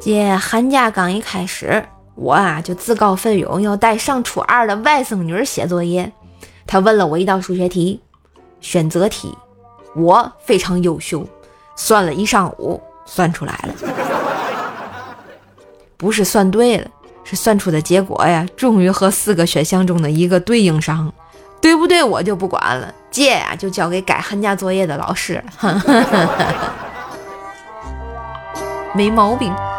这寒假刚一开始，我啊就自告奋勇要带上初二的外甥女写作业。他问了我一道数学题，选择题，我非常优秀，算了一上午，算出来了。不是算对了，是算出的结果呀，终于和四个选项中的一个对应上。对不对？我就不管了，这呀就交给改寒假作业的老师了。没毛病。